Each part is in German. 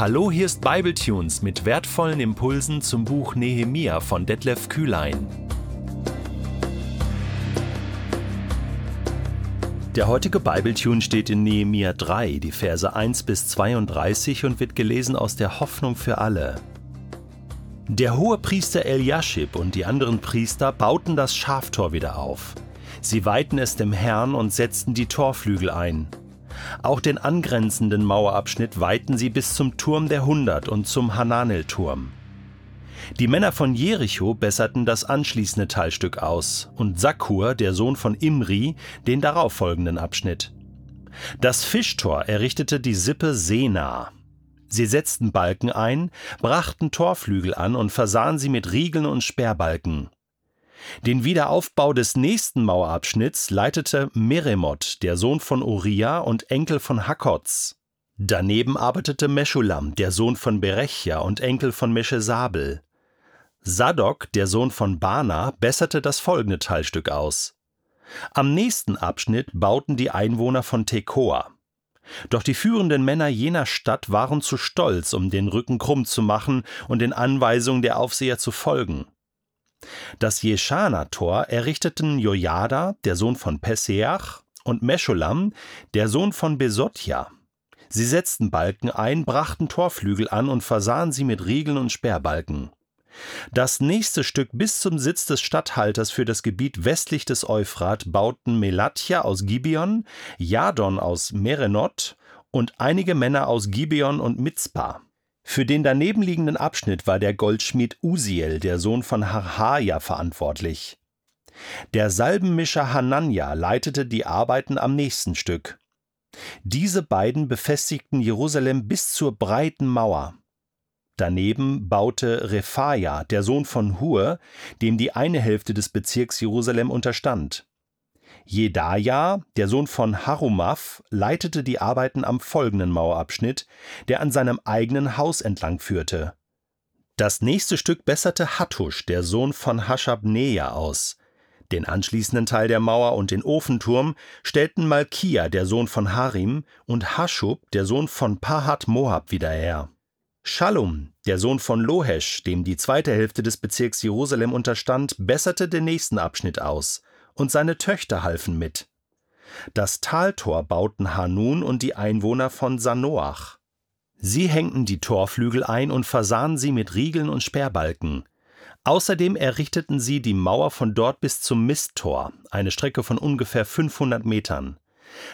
Hallo, hier ist Bibletunes mit wertvollen Impulsen zum Buch Nehemia von Detlef Kühlein. Der heutige Bibletune steht in Nehemia 3, die Verse 1 bis 32 und wird gelesen aus der Hoffnung für alle. Der hohe Priester Eliaschib und die anderen Priester bauten das Schaftor wieder auf. Sie weihten es dem Herrn und setzten die Torflügel ein. Auch den angrenzenden Mauerabschnitt weiten sie bis zum Turm der Hundert und zum Hananel-Turm. Die Männer von Jericho besserten das anschließende Teilstück aus und Sakur, der Sohn von Imri, den darauffolgenden Abschnitt. Das Fischtor errichtete die Sippe Sena. Sie setzten Balken ein, brachten Torflügel an und versahen sie mit Riegeln und Sperrbalken. Den Wiederaufbau des nächsten Mauerabschnitts leitete Meremot, der Sohn von Uriah und Enkel von Hakoz. Daneben arbeitete Meschulam, der Sohn von Berechia und Enkel von Meschesabel. Sadok, der Sohn von Bana, besserte das folgende Teilstück aus. Am nächsten Abschnitt bauten die Einwohner von Tekoa. Doch die führenden Männer jener Stadt waren zu stolz, um den Rücken krumm zu machen und den Anweisungen der Aufseher zu folgen. Das Jeschana-Tor errichteten Jojada, der Sohn von Peseach, und Meschulam, der Sohn von Besotja. Sie setzten Balken ein, brachten Torflügel an und versahen sie mit Riegeln und Sperrbalken. Das nächste Stück bis zum Sitz des Statthalters für das Gebiet westlich des Euphrat bauten Melatja aus Gibeon, Jadon aus Merenot und einige Männer aus Gibeon und Mitzpah. Für den daneben liegenden Abschnitt war der Goldschmied Usiel, der Sohn von Harhaja, verantwortlich. Der Salbenmischer Hanania leitete die Arbeiten am nächsten Stück. Diese beiden befestigten Jerusalem bis zur breiten Mauer. Daneben baute Rephaja, der Sohn von Hur, dem die eine Hälfte des Bezirks Jerusalem unterstand. Jedaja, der Sohn von Harumaph, leitete die Arbeiten am folgenden Mauerabschnitt, der an seinem eigenen Haus entlang führte. Das nächste Stück besserte Hattusch, der Sohn von Haschabneja, aus. Den anschließenden Teil der Mauer und den Ofenturm stellten Malkia, der Sohn von Harim, und Haschub, der Sohn von Pahat Moab, wieder her. Schallum, der Sohn von Lohesch, dem die zweite Hälfte des Bezirks Jerusalem unterstand, besserte den nächsten Abschnitt aus und seine Töchter halfen mit. Das Taltor bauten Hanun und die Einwohner von Sanoach. Sie hängten die Torflügel ein und versahen sie mit Riegeln und Sperrbalken. Außerdem errichteten sie die Mauer von dort bis zum Misttor, eine Strecke von ungefähr 500 Metern.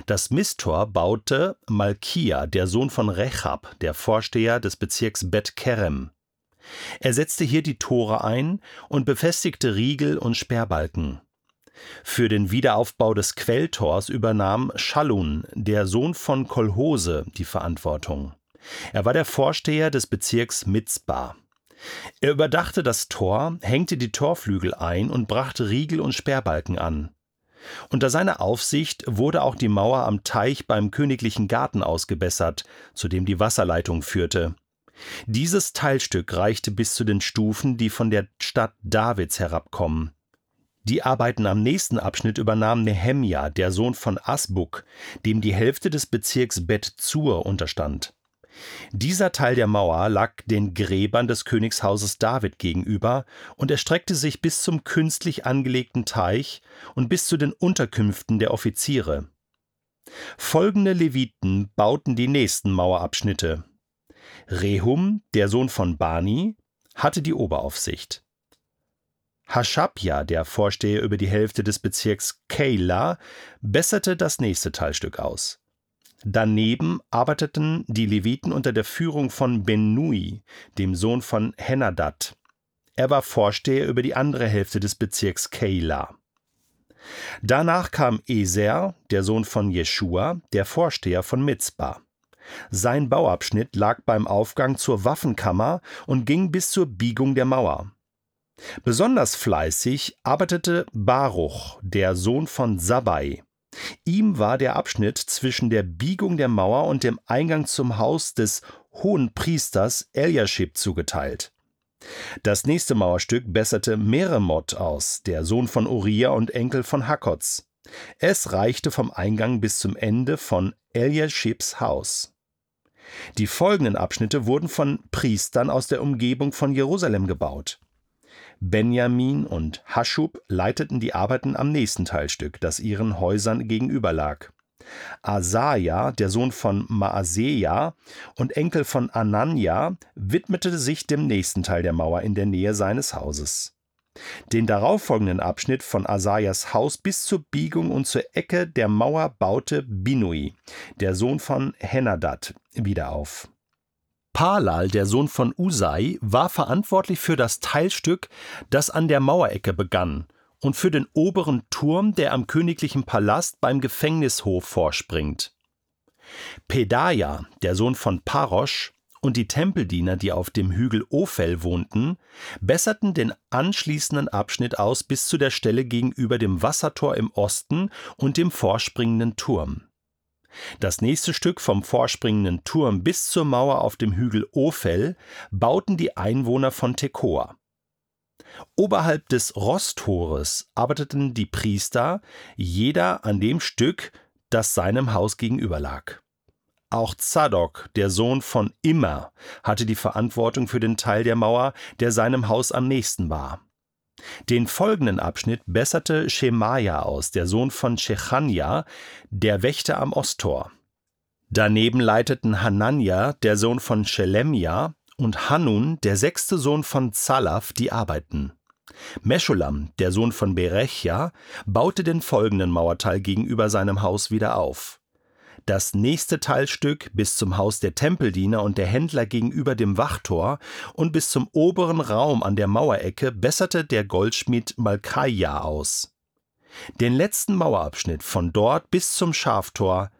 Das Misttor baute Malkia, der Sohn von Rechab, der Vorsteher des Bezirks Bet Kerem. Er setzte hier die Tore ein und befestigte Riegel und Sperrbalken. Für den Wiederaufbau des Quelltors übernahm Schallun, der Sohn von Kolhose, die Verantwortung. Er war der Vorsteher des Bezirks Mitzbah. Er überdachte das Tor, hängte die Torflügel ein und brachte Riegel und Sperrbalken an. Unter seiner Aufsicht wurde auch die Mauer am Teich beim königlichen Garten ausgebessert, zu dem die Wasserleitung führte. Dieses Teilstück reichte bis zu den Stufen, die von der Stadt Davids herabkommen. Die Arbeiten am nächsten Abschnitt übernahm Nehemja, der Sohn von Asbuk, dem die Hälfte des Bezirks Bet Zur unterstand. Dieser Teil der Mauer lag den Gräbern des Königshauses David gegenüber und erstreckte sich bis zum künstlich angelegten Teich und bis zu den Unterkünften der Offiziere. Folgende Leviten bauten die nächsten Mauerabschnitte. Rehum, der Sohn von Bani, hatte die Oberaufsicht. Haschabja, der Vorsteher über die Hälfte des Bezirks Keila, besserte das nächste Teilstück aus. Daneben arbeiteten die Leviten unter der Führung von Benui, dem Sohn von Henadad. Er war Vorsteher über die andere Hälfte des Bezirks Keila. Danach kam Eser, der Sohn von Jeschua, der Vorsteher von Mitzbah. Sein Bauabschnitt lag beim Aufgang zur Waffenkammer und ging bis zur Biegung der Mauer. Besonders fleißig arbeitete Baruch, der Sohn von Sabai. Ihm war der Abschnitt zwischen der Biegung der Mauer und dem Eingang zum Haus des hohen Priesters Eliashib zugeteilt. Das nächste Mauerstück besserte Meremot aus, der Sohn von Uriah und Enkel von Hakoz. Es reichte vom Eingang bis zum Ende von Eliashibs Haus. Die folgenden Abschnitte wurden von Priestern aus der Umgebung von Jerusalem gebaut. Benjamin und Haschub leiteten die Arbeiten am nächsten Teilstück, das ihren Häusern gegenüber lag. Asaja, der Sohn von Maaseja und Enkel von Anania, widmete sich dem nächsten Teil der Mauer in der Nähe seines Hauses. Den darauffolgenden Abschnitt von Asajas Haus bis zur Biegung und zur Ecke der Mauer baute Binui, der Sohn von Henadad, wieder auf. Palal, der Sohn von Usai, war verantwortlich für das Teilstück, das an der Mauerecke begann, und für den oberen Turm, der am königlichen Palast beim Gefängnishof vorspringt. Pedaja, der Sohn von Parosch, und die Tempeldiener, die auf dem Hügel Ophel wohnten, besserten den anschließenden Abschnitt aus bis zu der Stelle gegenüber dem Wassertor im Osten und dem vorspringenden Turm. Das nächste Stück vom vorspringenden Turm bis zur Mauer auf dem Hügel Ophel bauten die Einwohner von Tekoa. Oberhalb des Rosttores arbeiteten die Priester, jeder an dem Stück, das seinem Haus gegenüber lag. Auch Zadok, der Sohn von Immer, hatte die Verantwortung für den Teil der Mauer, der seinem Haus am nächsten war. Den folgenden Abschnitt besserte Schemaja aus, der Sohn von Shechania, der Wächter am Osttor. Daneben leiteten Hanania, der Sohn von Schelemja, und Hanun, der sechste Sohn von Zalaf, die Arbeiten. Meschulam, der Sohn von Berechja, baute den folgenden Mauerteil gegenüber seinem Haus wieder auf. Das nächste Teilstück bis zum Haus der Tempeldiener und der Händler gegenüber dem Wachtor und bis zum oberen Raum an der Mauerecke besserte der Goldschmied Malkaja aus. Den letzten Mauerabschnitt von dort bis zum Schaftor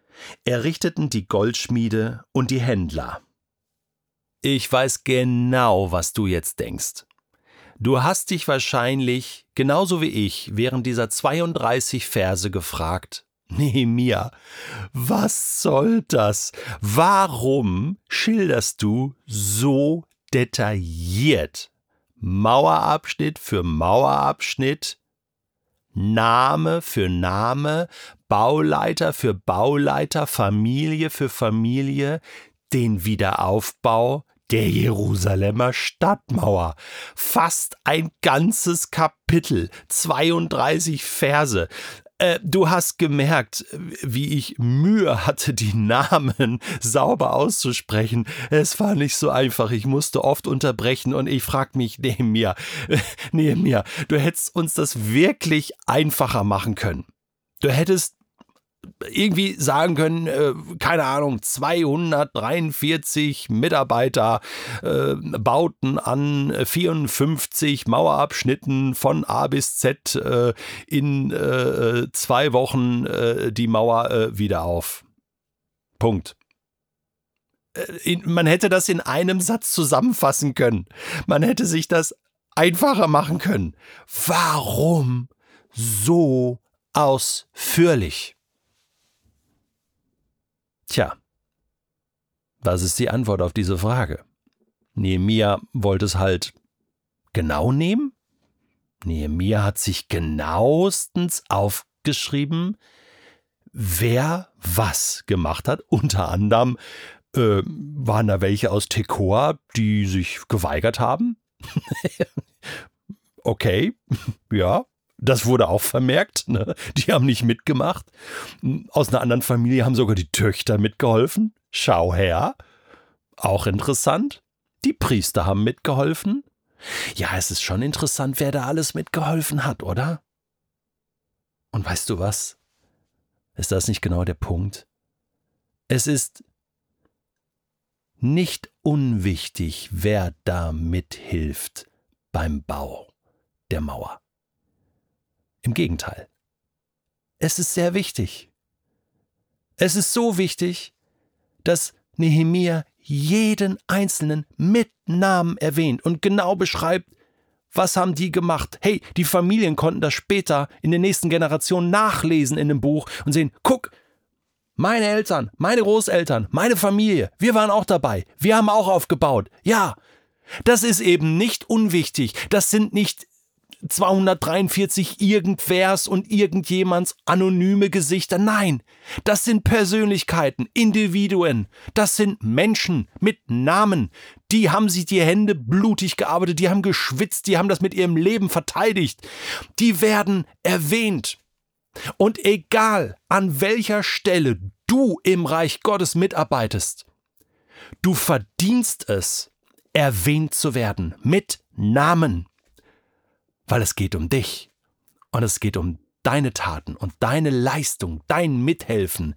errichteten die Goldschmiede und die Händler. Ich weiß genau, was du jetzt denkst. Du hast dich wahrscheinlich, genauso wie ich, während dieser 32 Verse gefragt, Nehemia, was soll das? Warum schilderst du so detailliert? Mauerabschnitt für Mauerabschnitt, Name für Name, Bauleiter für Bauleiter, Familie für Familie, den Wiederaufbau der Jerusalemer Stadtmauer. Fast ein ganzes Kapitel, 32 Verse. Äh, du hast gemerkt, wie ich Mühe hatte, die Namen sauber auszusprechen. Es war nicht so einfach. Ich musste oft unterbrechen und ich frag mich, Nehemiah, Nehemiah, du hättest uns das wirklich einfacher machen können. Du hättest irgendwie sagen können, äh, keine Ahnung, 243 Mitarbeiter äh, bauten an 54 Mauerabschnitten von A bis Z äh, in äh, zwei Wochen äh, die Mauer äh, wieder auf. Punkt. Man hätte das in einem Satz zusammenfassen können. Man hätte sich das einfacher machen können. Warum so ausführlich? Tja, was ist die Antwort auf diese Frage? Nehemia wollte es halt genau nehmen? Nehemia hat sich genauestens aufgeschrieben, wer was gemacht hat. Unter anderem äh, waren da welche aus Tekoa, die sich geweigert haben. okay, ja, das wurde auch vermerkt. Ne? Die haben nicht mitgemacht. Aus einer anderen Familie haben sogar die Töchter mitgeholfen. Schau her. Auch interessant. Die Priester haben mitgeholfen. Ja, es ist schon interessant, wer da alles mitgeholfen hat, oder? Und weißt du was? Ist das nicht genau der Punkt? Es ist nicht unwichtig, wer da mithilft beim Bau der Mauer. Im Gegenteil. Es ist sehr wichtig. Es ist so wichtig, dass Nehemia jeden Einzelnen mit Namen erwähnt und genau beschreibt, was haben die gemacht? Hey, die Familien konnten das später in den nächsten Generationen nachlesen in dem Buch und sehen, guck, meine Eltern, meine Großeltern, meine Familie, wir waren auch dabei, wir haben auch aufgebaut. Ja, das ist eben nicht unwichtig, das sind nicht 243 irgendwers und irgendjemands anonyme Gesichter. Nein, das sind Persönlichkeiten, Individuen, das sind Menschen mit Namen. Die haben sich die Hände blutig gearbeitet, die haben geschwitzt, die haben das mit ihrem Leben verteidigt. Die werden erwähnt. Und egal an welcher Stelle du im Reich Gottes mitarbeitest, du verdienst es, erwähnt zu werden mit Namen weil es geht um dich und es geht um deine Taten und deine Leistung, dein Mithelfen.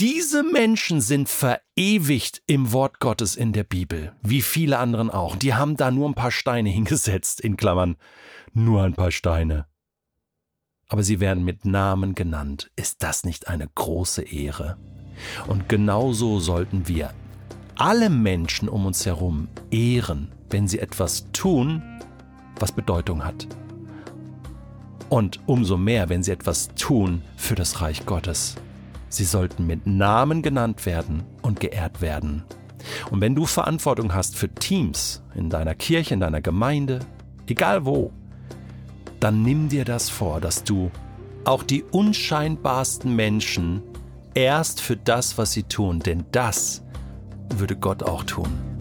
Diese Menschen sind verewigt im Wort Gottes in der Bibel, wie viele anderen auch. Die haben da nur ein paar Steine hingesetzt, in Klammern, nur ein paar Steine. Aber sie werden mit Namen genannt. Ist das nicht eine große Ehre? Und genauso sollten wir alle Menschen um uns herum ehren, wenn sie etwas tun, was Bedeutung hat. Und umso mehr, wenn sie etwas tun für das Reich Gottes. Sie sollten mit Namen genannt werden und geehrt werden. Und wenn du Verantwortung hast für Teams in deiner Kirche, in deiner Gemeinde, egal wo, dann nimm dir das vor, dass du auch die unscheinbarsten Menschen erst für das, was sie tun, denn das würde Gott auch tun.